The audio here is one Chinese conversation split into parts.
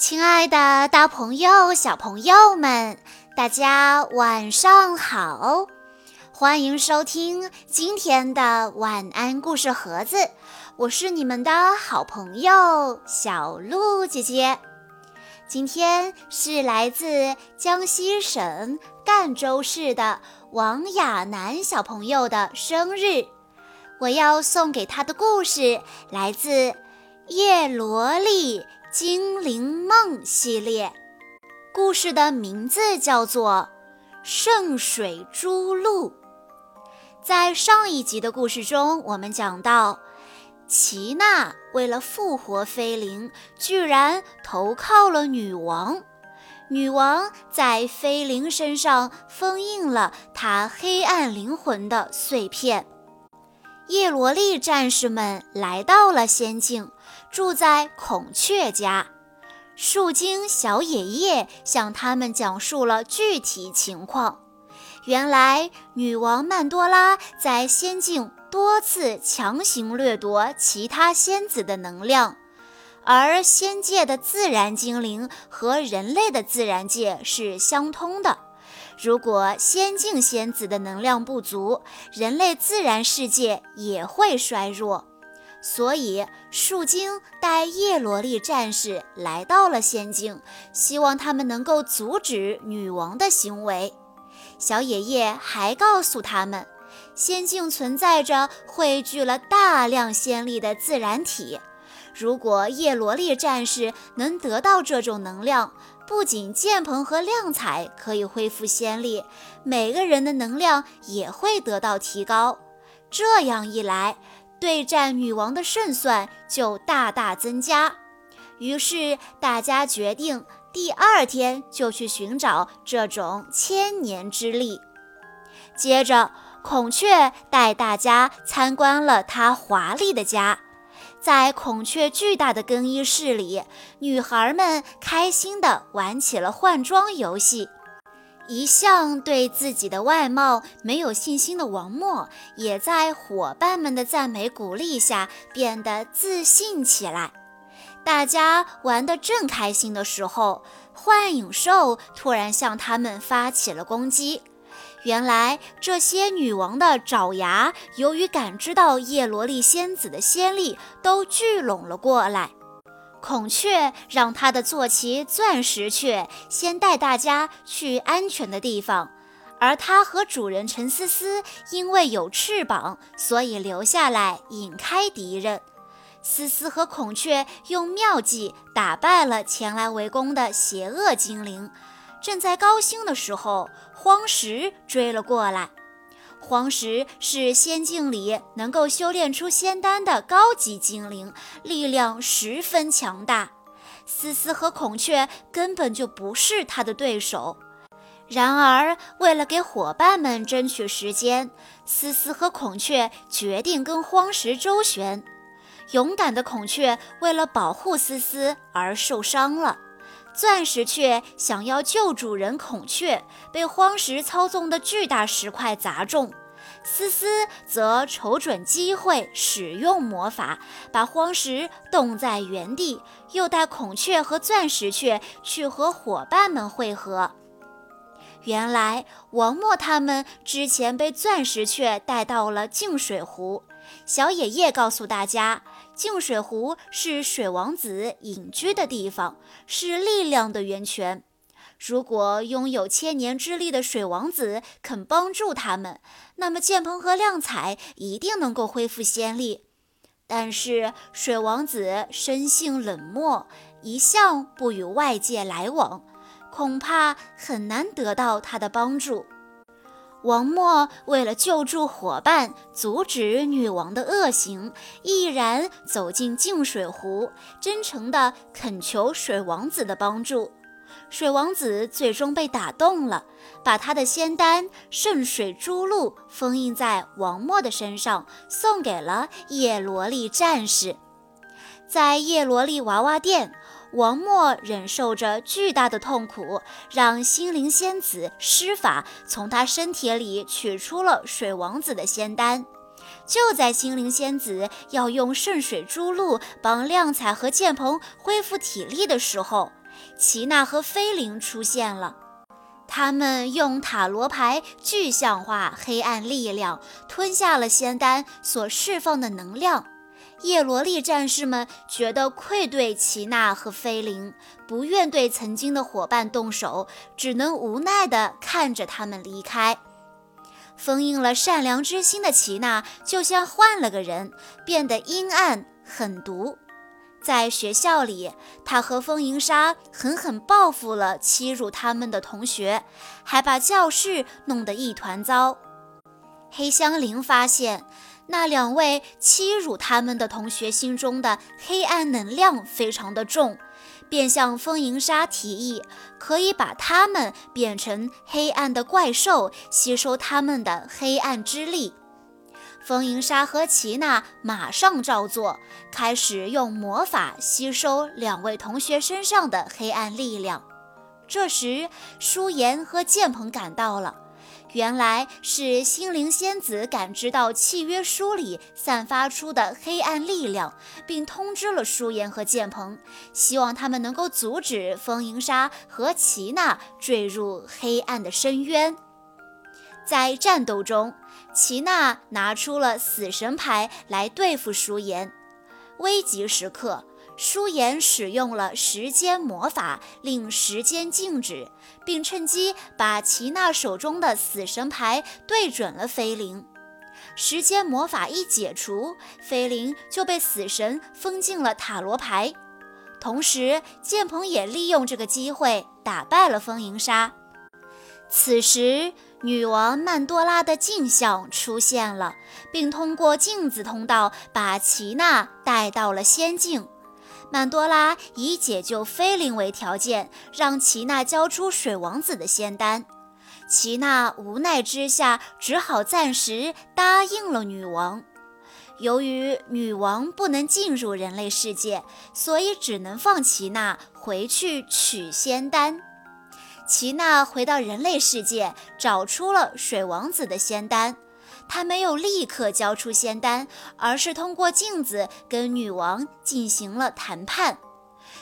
亲爱的，大朋友、小朋友们，大家晚上好！欢迎收听今天的晚安故事盒子，我是你们的好朋友小鹿姐姐。今天是来自江西省赣州市的王亚楠小朋友的生日，我要送给他的故事来自《叶罗丽》。精灵梦系列故事的名字叫做《圣水珠露》。在上一集的故事中，我们讲到，齐娜为了复活菲灵，居然投靠了女王。女王在菲灵身上封印了她黑暗灵魂的碎片。叶罗丽战士们来到了仙境，住在孔雀家。树精小野叶向他们讲述了具体情况。原来，女王曼多拉在仙境多次强行掠夺其他仙子的能量，而仙界的自然精灵和人类的自然界是相通的。如果仙境仙子的能量不足，人类自然世界也会衰弱。所以，树精带叶罗丽战士来到了仙境，希望他们能够阻止女王的行为。小野叶还告诉他们，仙境存在着汇聚了大量仙力的自然体。如果叶罗丽战士能得到这种能量，不仅剑鹏和亮彩可以恢复仙力，每个人的能量也会得到提高。这样一来，对战女王的胜算就大大增加。于是大家决定第二天就去寻找这种千年之力。接着，孔雀带大家参观了他华丽的家。在孔雀巨大的更衣室里，女孩们开心地玩起了换装游戏。一向对自己的外貌没有信心的王默，也在伙伴们的赞美鼓励下变得自信起来。大家玩得正开心的时候，幻影兽突然向他们发起了攻击。原来这些女王的爪牙，由于感知到叶罗丽仙子的仙力，都聚拢了过来。孔雀让它的坐骑钻石雀先带大家去安全的地方，而它和主人陈思思因为有翅膀，所以留下来引开敌人。思思和孔雀用妙计打败了前来围攻的邪恶精灵。正在高兴的时候，荒石追了过来。荒石是仙境里能够修炼出仙丹的高级精灵，力量十分强大。思思和孔雀根本就不是他的对手。然而，为了给伙伴们争取时间，思思和孔雀决定跟荒石周旋。勇敢的孔雀为了保护思思而受伤了。钻石雀想要救主人孔雀，被荒石操纵的巨大石块砸中。思思则瞅准机会使用魔法，把荒石冻在原地，又带孔雀和钻石雀去和伙伴们会合。原来王默他们之前被钻石雀带到了净水湖。小野叶告诉大家，净水湖是水王子隐居的地方，是力量的源泉。如果拥有千年之力的水王子肯帮助他们，那么剑鹏和亮彩一定能够恢复仙力。但是水王子生性冷漠，一向不与外界来往，恐怕很难得到他的帮助。王默为了救助伙伴，阻止女王的恶行，毅然走进净水湖，真诚地恳求水王子的帮助。水王子最终被打动了，把他的仙丹圣水珠露封印在王默的身上，送给了叶罗丽战士。在叶罗丽娃娃店。王默忍受着巨大的痛苦，让心灵仙子施法从他身体里取出了水王子的仙丹。就在心灵仙子要用圣水珠露帮亮彩和剑鹏恢复体力的时候，齐娜和菲灵出现了。他们用塔罗牌具象化黑暗力量，吞下了仙丹所释放的能量。叶罗丽战士们觉得愧对齐娜和菲林，不愿对曾经的伙伴动手，只能无奈地看着他们离开。封印了善良之心的齐娜就像换了个人，变得阴暗狠毒。在学校里，她和风银沙狠狠报复了欺辱他们的同学，还把教室弄得一团糟。黑香菱发现，那两位欺辱他们的同学心中的黑暗能量非常的重，便向风银沙提议，可以把他们变成黑暗的怪兽，吸收他们的黑暗之力。风银沙和齐娜马上照做，开始用魔法吸收两位同学身上的黑暗力量。这时，舒言和剑鹏赶到了，原来是心灵仙子感知到契约书里散发出的黑暗力量，并通知了舒言和剑鹏，希望他们能够阻止风银沙和齐娜坠入黑暗的深渊。在战斗中，齐娜拿出了死神牌来对付舒颜。危急时刻，舒颜使用了时间魔法，令时间静止，并趁机把齐娜手中的死神牌对准了菲林。时间魔法一解除，菲林就被死神封进了塔罗牌。同时，剑鹏也利用这个机会打败了风银沙。此时，女王曼多拉的镜像出现了，并通过镜子通道把齐娜带到了仙境。曼多拉以解救菲林为条件，让齐娜交出水王子的仙丹。齐娜无奈之下，只好暂时答应了女王。由于女王不能进入人类世界，所以只能放齐娜回去取仙丹。齐娜回到人类世界，找出了水王子的仙丹。他没有立刻交出仙丹，而是通过镜子跟女王进行了谈判。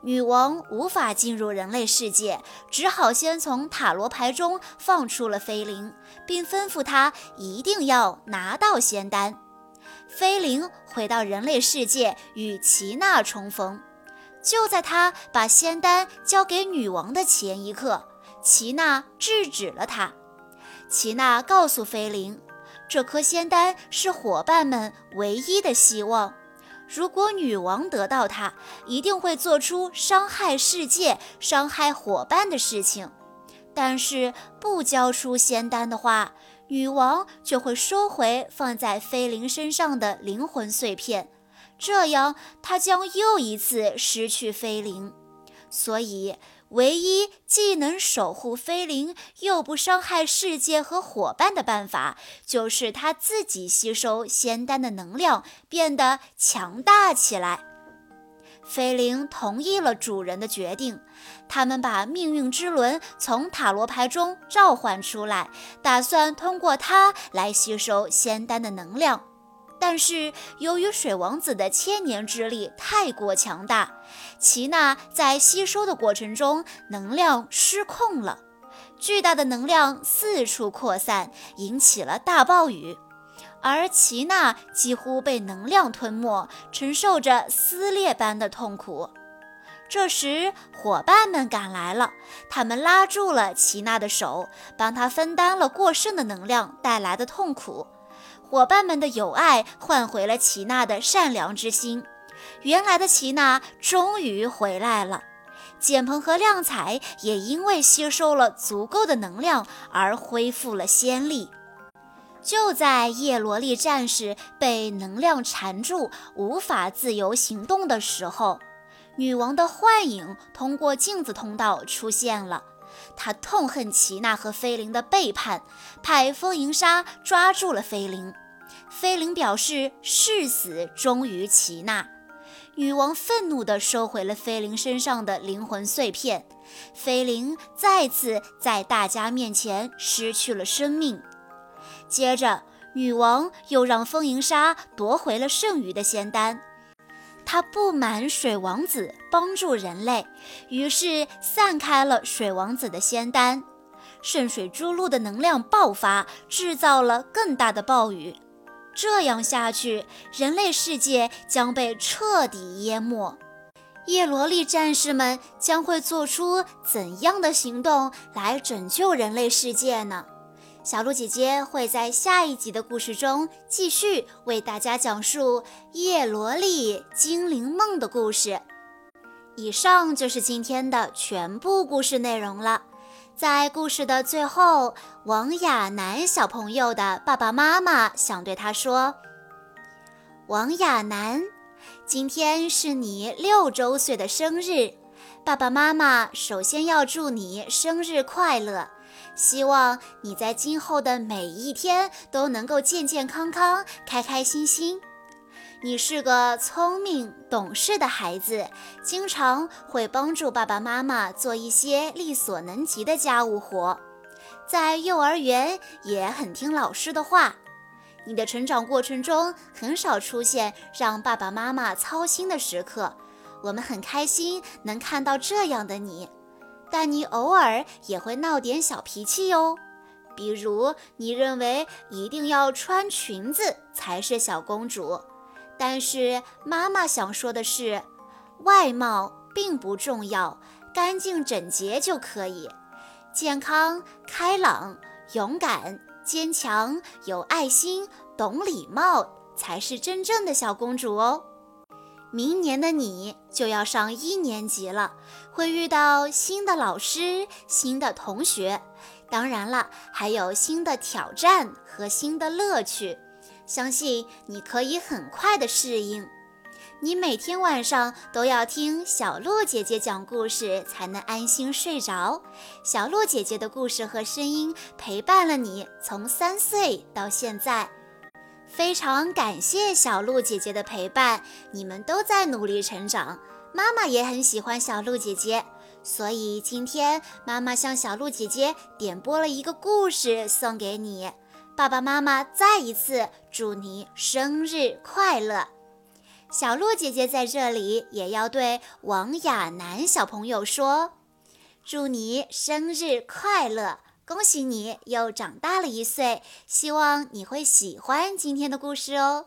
女王无法进入人类世界，只好先从塔罗牌中放出了菲灵，并吩咐她一定要拿到仙丹。菲灵回到人类世界，与齐娜重逢。就在他把仙丹交给女王的前一刻。齐娜制止了他。齐娜告诉菲灵，这颗仙丹是伙伴们唯一的希望。如果女王得到它，一定会做出伤害世界、伤害伙伴的事情。但是不交出仙丹的话，女王就会收回放在菲林身上的灵魂碎片，这样她将又一次失去菲林。所以。唯一既能守护菲林，又不伤害世界和伙伴的办法，就是他自己吸收仙丹的能量，变得强大起来。菲林同意了主人的决定，他们把命运之轮从塔罗牌中召唤出来，打算通过它来吸收仙丹的能量。但是由于水王子的千年之力太过强大，齐娜在吸收的过程中能量失控了，巨大的能量四处扩散，引起了大暴雨，而齐娜几乎被能量吞没，承受着撕裂般的痛苦。这时，伙伴们赶来了，他们拉住了齐娜的手，帮她分担了过剩的能量带来的痛苦。伙伴们的友爱换回了齐娜的善良之心，原来的齐娜终于回来了。简鹏和亮彩也因为吸收了足够的能量而恢复了仙力。就在叶罗丽战士被能量缠住，无法自由行动的时候，女王的幻影通过镜子通道出现了。她痛恨齐娜和菲林的背叛，派风银沙抓住了菲林。菲灵表示誓死忠于齐娜。女王愤怒地收回了菲灵身上的灵魂碎片，菲灵再次在大家面前失去了生命。接着，女王又让风银沙夺回了剩余的仙丹。他不满水王子帮助人类，于是散开了水王子的仙丹。圣水珠露的能量爆发，制造了更大的暴雨。这样下去，人类世界将被彻底淹没。叶罗丽战士们将会做出怎样的行动来拯救人类世界呢？小鹿姐姐会在下一集的故事中继续为大家讲述叶罗丽精灵梦的故事。以上就是今天的全部故事内容了。在故事的最后，王亚楠小朋友的爸爸妈妈想对他说：“王亚楠，今天是你六周岁的生日，爸爸妈妈首先要祝你生日快乐，希望你在今后的每一天都能够健健康康、开开心心。”你是个聪明懂事的孩子，经常会帮助爸爸妈妈做一些力所能及的家务活，在幼儿园也很听老师的话。你的成长过程中很少出现让爸爸妈妈操心的时刻，我们很开心能看到这样的你。但你偶尔也会闹点小脾气哟，比如你认为一定要穿裙子才是小公主。但是妈妈想说的是，外貌并不重要，干净整洁就可以。健康、开朗、勇敢、坚强、有爱心、懂礼貌，才是真正的小公主哦。明年的你就要上一年级了，会遇到新的老师、新的同学，当然了，还有新的挑战和新的乐趣。相信你可以很快的适应。你每天晚上都要听小鹿姐姐讲故事，才能安心睡着。小鹿姐姐的故事和声音陪伴了你从三岁到现在，非常感谢小鹿姐姐的陪伴。你们都在努力成长，妈妈也很喜欢小鹿姐姐，所以今天妈妈向小鹿姐姐点播了一个故事送给你。爸爸妈妈再一次祝你生日快乐！小鹿姐姐在这里也要对王亚楠小朋友说：“祝你生日快乐！恭喜你又长大了一岁，希望你会喜欢今天的故事哦。”